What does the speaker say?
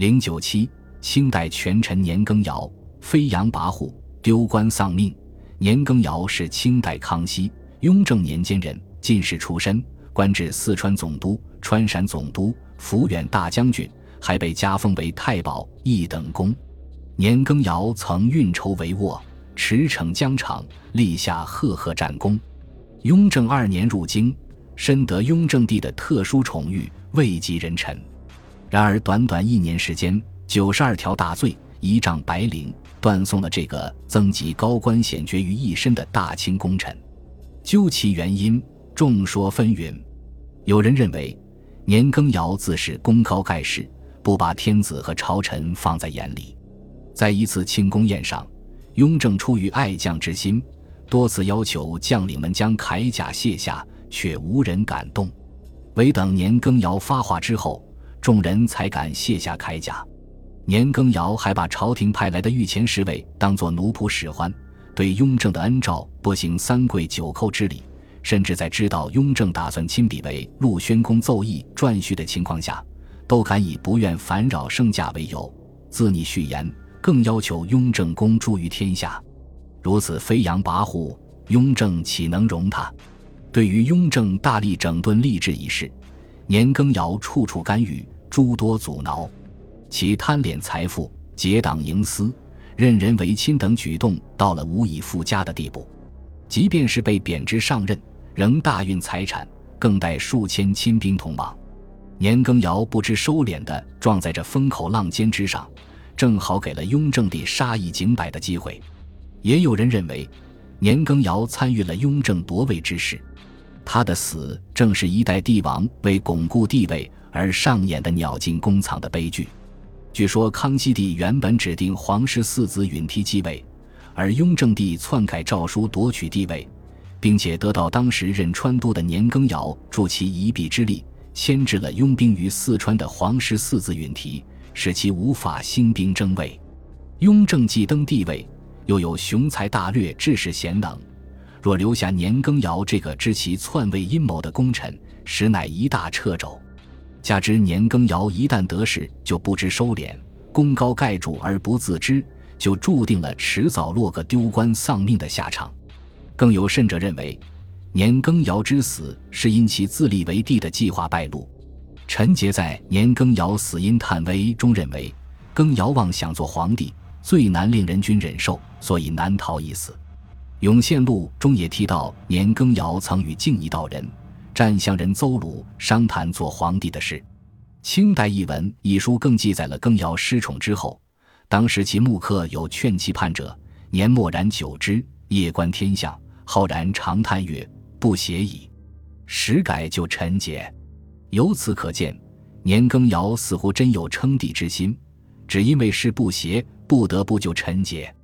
零九七，清代权臣年羹尧飞扬跋扈，丢官丧命。年羹尧是清代康熙、雍正年间人，进士出身，官至四川总督、川陕总督、抚远大将军，还被加封为太保一等公。年羹尧曾运筹帷幄，驰骋疆场，立下赫赫战功。雍正二年入京，深得雍正帝的特殊宠遇，位极人臣。然而，短短一年时间，九十二条大罪，一丈白绫，断送了这个增集高官显爵于一身的大清功臣。究其原因，众说纷纭。有人认为，年羹尧自是功高盖世，不把天子和朝臣放在眼里。在一次庆功宴上，雍正出于爱将之心，多次要求将领们将铠甲卸下，却无人敢动。唯等年羹尧发话之后。众人才敢卸下铠甲。年羹尧还把朝廷派来的御前侍卫当作奴仆使唤，对雍正的恩诏不行三跪九叩之礼，甚至在知道雍正打算亲笔为陆宣公奏议撰序的情况下，都敢以不愿烦扰圣驾为由自拟序言，更要求雍正公诸于天下。如此飞扬跋扈，雍正岂能容他？对于雍正大力整顿吏治一事。年羹尧处处干预，诸多阻挠，其贪敛财富、结党营私、任人唯亲等举动，到了无以复加的地步。即便是被贬职上任，仍大运财产，更带数千亲兵同往。年羹尧不知收敛地撞在这风口浪尖之上，正好给了雍正帝杀一儆百的机会。也有人认为，年羹尧参与了雍正夺位之事。他的死正是一代帝王为巩固地位而上演的鸟尽弓藏的悲剧。据说康熙帝原本指定皇室四子允提继位，而雍正帝篡改诏书夺取帝位，并且得到当时任川都的年羹尧助其一臂之力，牵制了拥兵于四川的皇室四子允提，使其无法兴兵争位。雍正既登帝位，又有雄才大略、治世贤能。若留下年羹尧这个知其篡位阴谋的功臣，实乃一大掣肘。加之年羹尧一旦得势，就不知收敛，功高盖主而不自知，就注定了迟早落个丢官丧命的下场。更有甚者认为，年羹尧之死是因其自立为帝的计划败露。陈杰在《年羹尧死因探微》中认为，羹尧妄想做皇帝，最难令人君忍受，所以难逃一死。《永献录》中也提到，年羹尧曾与敬义道人、占相人邹鲁商谈做皇帝的事。清代译文一书更记载了羹尧失宠之后，当时其幕客有劝其叛者，年默然久之，夜观天象，浩然长叹曰：“不协矣。”时改就臣节。由此可见，年羹尧似乎真有称帝之心，只因为是不协，不得不就臣节。